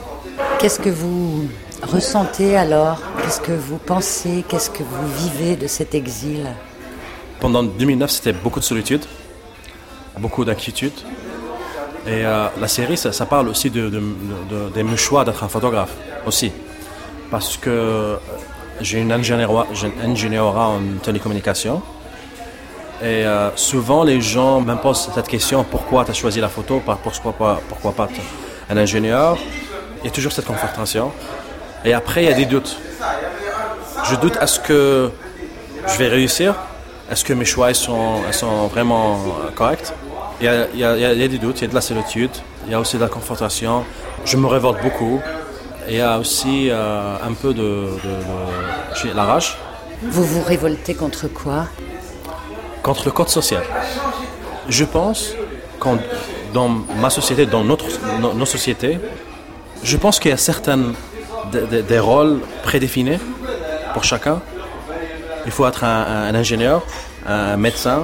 Qu'est-ce que vous ressentez alors? Qu'est-ce que vous pensez? Qu'est-ce que vous vivez de cet exil? Pendant 2009, c'était beaucoup de solitude, beaucoup d'inquiétude. Et euh, la série, ça, ça parle aussi de, de, de- de mes choix d'être un photographe aussi. Parce que euh, j'ai une ingénieura en télécommunication. Et euh, souvent, les gens me posent cette question pourquoi tu as choisi la photo? Pourquoi pas, pourquoi pas un ingénieur? Il y a toujours cette confrontation. Et après, il y a des doutes. Je doute est-ce que je vais réussir? Est-ce que mes choix sont, sont vraiment euh, corrects? Il y, a, il, y a, il y a- des doutes, il y a de la solitude, il y a aussi de la confrontation. Je me révolte beaucoup. Il y a aussi euh, un peu de, de, la rage Vous vous révoltez contre quoi? Contre le code social. Je pense qu'en dans ma société, dans notre, nos, sociétés, je pense qu'il y a certains des, des- rôles prédéfinis pour chacun. Il faut être un, ingénieur, un médecin.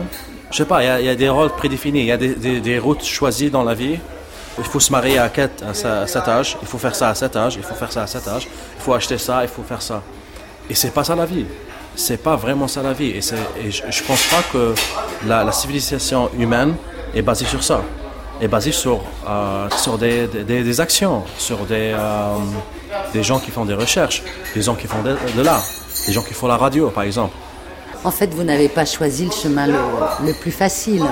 Je sais pas, il y, a, il y a des rôles prédéfinis, il y a des, des- des routes choisies dans la vie il faut se marier à, à cet âge, il faut faire ça à cet âge, il faut faire ça à cet âge, il faut acheter ça, il faut faire ça. Et c'est pas ça la vie. C'est pas vraiment ça la vie. Et, je, je pense pas que la, civilisation humaine est basée sur ça. Est basée sur, euh, sur des, des- actions, sur des, euh, des gens qui font des recherches, des gens qui font de, de l'art, des gens qui font la radio, par exemple. En fait, vous n'avez pas choisi le chemin le plus facile.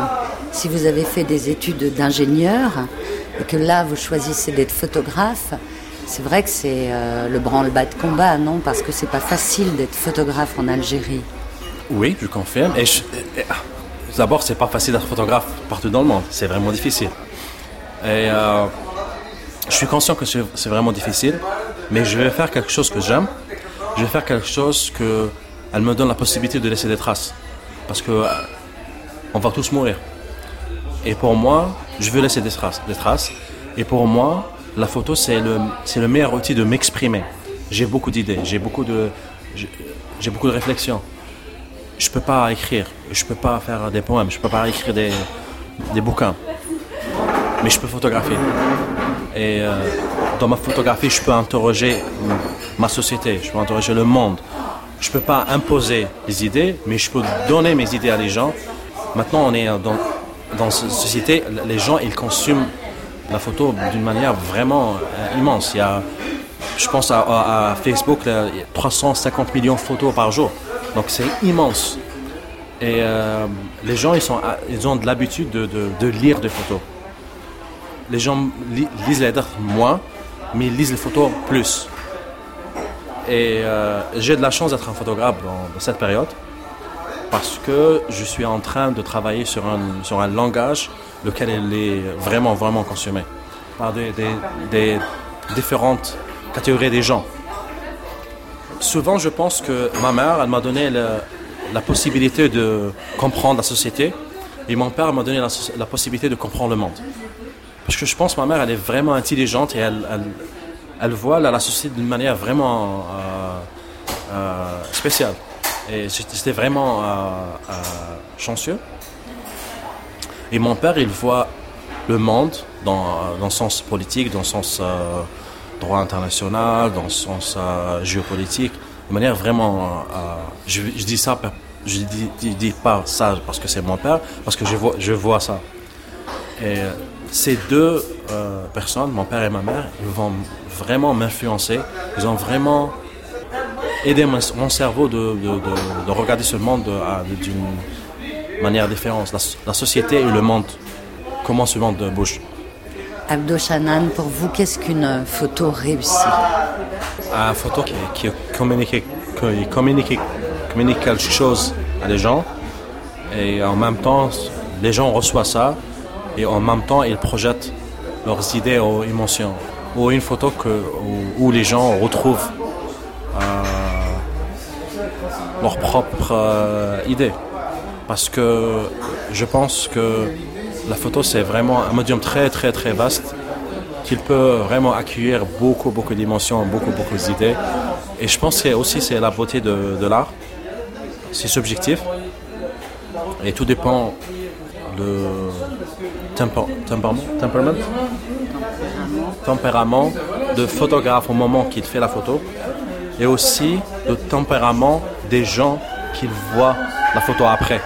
Si vous avez fait des études d'ingénieur et que là, vous choisissez d'être photographe, c'est vrai que c'est euh, le branle-bas de combat, non? Parce que c'est pas facile d'être photographe en Algérie. Oui, je confirme. Et je- et- d'abord, c'est pas facile d'être photographe partout dans le monde. C'est vraiment difficile. Et euh, je suis conscient que c'est c'est vraiment difficile, mais je vais faire quelque chose que j'aime. Je vais faire quelque chose que elle me donne la possibilité de laisser des traces, parce que euh, on va tous mourir. Et pour moi, je veux laisser des traces, des traces. Et pour moi, la photo, c'est le, meilleur outil de m'exprimer. J'ai beaucoup d'idées, j'ai beaucoup de, réflexions je peux pas écrire, je peux pas faire des poèmes, je peux pas écrire des, bouquins, mais je peux photographier. Et euh, dans ma photographie, je peux interroger ma société, je peux interroger le monde. Je peux pas imposer des idées, mais je peux donner mes idées à les gens. Maintenant, on est dans, dans cette société, les gens, ils consument la photo d'une manière vraiment euh, immense. Je pense à, Facebook, il y a 350 millions de photos par jour. Donc c'est immense. Et euh, les gens, ils, ont de l'habitude de, lire des photos. Les gens li- lisent les lettres moins, mais ils lisent les photos plus. Et euh, j'ai de la chance d'être un photographe dans cette période parce que je suis en train de travailler sur un, sur un langage lequel elle est vraiment, vraiment consommé par des, différentes catégories des gens. Souvent, je pense que ma mère, elle m'a donné la possibilité de comprendre la société et mon père m'a donné la, possibilité de comprendre le monde. Parce que je pense que ma mère, elle est vraiment intelligente et elle, elle, voit la, la société d'une manière vraiment euh, euh, spéciale. Et j'étais vraiment euh, euh, chanceux. Et mon père, il voit le monde dans, dans le sens politique, dans le sens euh, droit international, dans le sens géopolitique, de manière vraiment... je, je dis ça, je dis, dis- pas ça parce que c'est mon père, parce que je vois, je vois ça. Et ces deux personnes, mon père et ma mère, ils vont vraiment m'influencer. Ils ont vraiment aidé mon, cerveau de, de- de- de regarder ce monde de- à- d'une manière différente. La, la société et le monde, comment ce monde bouge. Abdo Chanan, pour vous, qu'est-ce qu'une photo réussie? Une photo qui, qui communique, qui communique, communique quelque chose à les gens et en même temps les gens reçoivent ça et en même temps ils projettent leurs idées ou émotions ou une photo que, où, où les gens retrouvent euh, leurs propres euh, idées parce que je pense que la photo c'est vraiment un médium très très très vaste qu'il peut vraiment accueillir beaucoup, beaucoup d'émotions, beaucoup, beaucoup d'idées. Et je pense que aussi c'est la beauté de, de l'art. C'est subjectif. Et tout dépend de tempérament de photographe au moment qu'il fait la photo. Et aussi le tempérament des gens qui voient la photo après.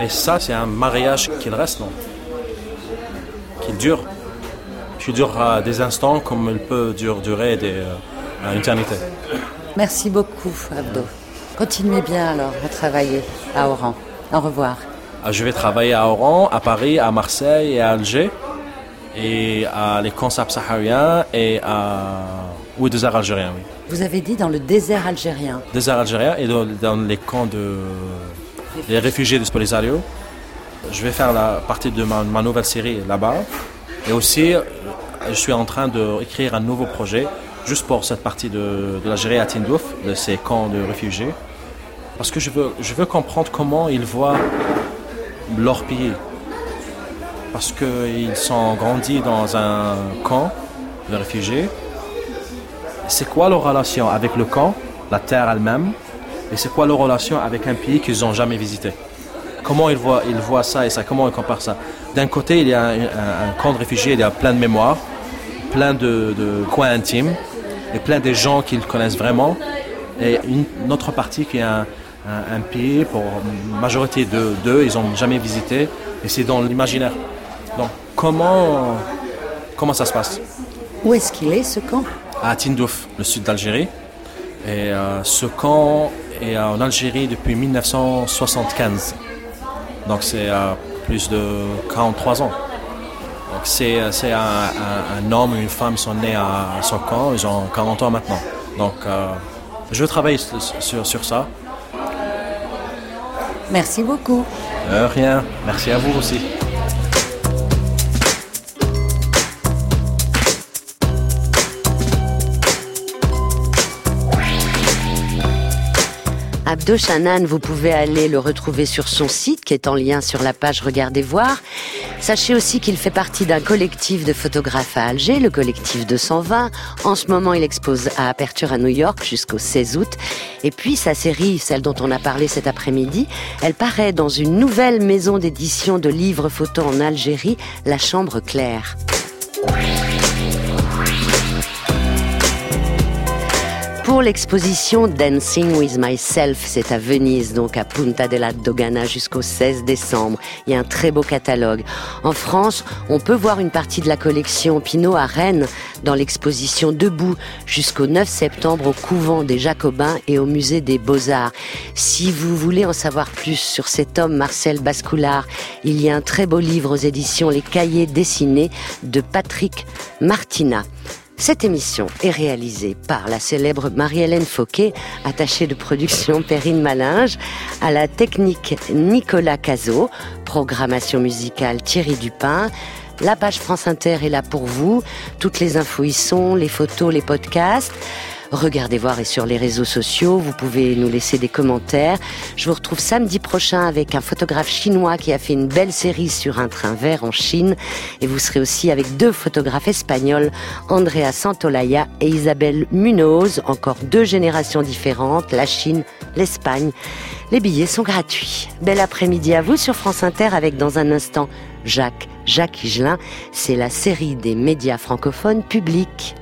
Et ça, c'est un mariage qu'il reste, non? Qu'il dure qui dure euh, des instants comme il peut dur- durer des, euh, une éternité. Merci beaucoup, Abdo. Continuez bien alors à travailler à Oran. Au revoir. Euh, Je vais travailler à Oran, à Paris, à Marseille et à Alger, et à les camps subsahariens et à... Oui, désert algérien, oui. Vous avez dit dans le désert algérien. Désert algérien et dans, les camps de... Les réfugiés de Polisario. Je vais faire la partie de ma, ma nouvelle série là-bas. Et aussi, euh, je suis en train d'écrire un nouveau projet juste pour cette partie de, de l'Algérie à Tindouf, de ces camps de réfugiés. Parce que je veux, je veux comprendre comment ils voient leur pays. Parce qu'ils sont grandis dans un camp de réfugiés. C'est quoi leur relation avec le camp, la terre elle-même, et c'est quoi leur relation avec un pays qu'ils n'ont jamais visité? Comment ils voient, ça et ça, comment ils comparent ça? D'un côté, il y a un, camp de réfugiés, il y a plein de mémoires, plein de, coins intimes, et plein de gens qu'ils connaissent vraiment, et une, autre partie qui est un, pays, pour la majorité de- d'eux, ils n'ont jamais visité, et c'est dans l'imaginaire. Donc, comment, comment ça se passe? Où est-ce qu'il est, ce camp? À Tindouf, le sud d'Algérie. Et euh, ce camp est en Algérie depuis 1975. Donc c'est euh, plus de 43 ans. Donc c'est euh, c'est un, un- un homme et une femme sont nés à ce camp, ils ont 40 ans maintenant. Donc euh, je travaille sur, sur, ça. Merci beaucoup. Rien, merci à vous aussi. Abdo Chanan, vous pouvez aller le retrouver sur son site qui est en lien sur la page Regardez voir. Sachez aussi qu'il fait partie d'un collectif de photographes à Alger, le collectif 220. En ce moment, il expose à Aperture à New York jusqu'au 16 août. Et puis sa série, celle dont on a parlé cet après-midi, elle paraît dans une nouvelle maison d'édition de livres photos en Algérie, La Chambre Claire. Pour l'exposition Dancing with Myself, c'est à Venise, donc à Punta della Dogana jusqu'au 16 décembre. Il y a un très beau catalogue. En France, on peut voir une partie de la collection Pinot à Rennes dans l'exposition Debout jusqu'au 9 septembre au couvent des Jacobins et au musée des Beaux-Arts. Si vous voulez en savoir plus sur cet homme Marcel Bascoulard, il y a un très beau livre aux éditions Les Cahiers dessinés de Patrick Martina. Cette émission est réalisée par la célèbre Marie-Hélène Fauquet, attachée de production Perrine Malinge, à la technique Nicolas Cazot, programmation musicale Thierry Dupin. La page France Inter est là pour vous. Toutes les infos y sont, les photos, les podcasts. Regardez voir et sur les réseaux sociaux, vous pouvez nous laisser des commentaires. Je vous retrouve samedi prochain avec un photographe chinois qui a fait une belle série sur un train vert en Chine. Et vous serez aussi avec deux photographes espagnols, Andrea Santolaya et Isabelle Munoz, encore deux générations différentes, la Chine, l'Espagne. Les billets sont gratuits. Bel après-midi à vous sur France Inter avec dans un instant Jacques, Jacques Higelin. C'est la série des médias francophones publics.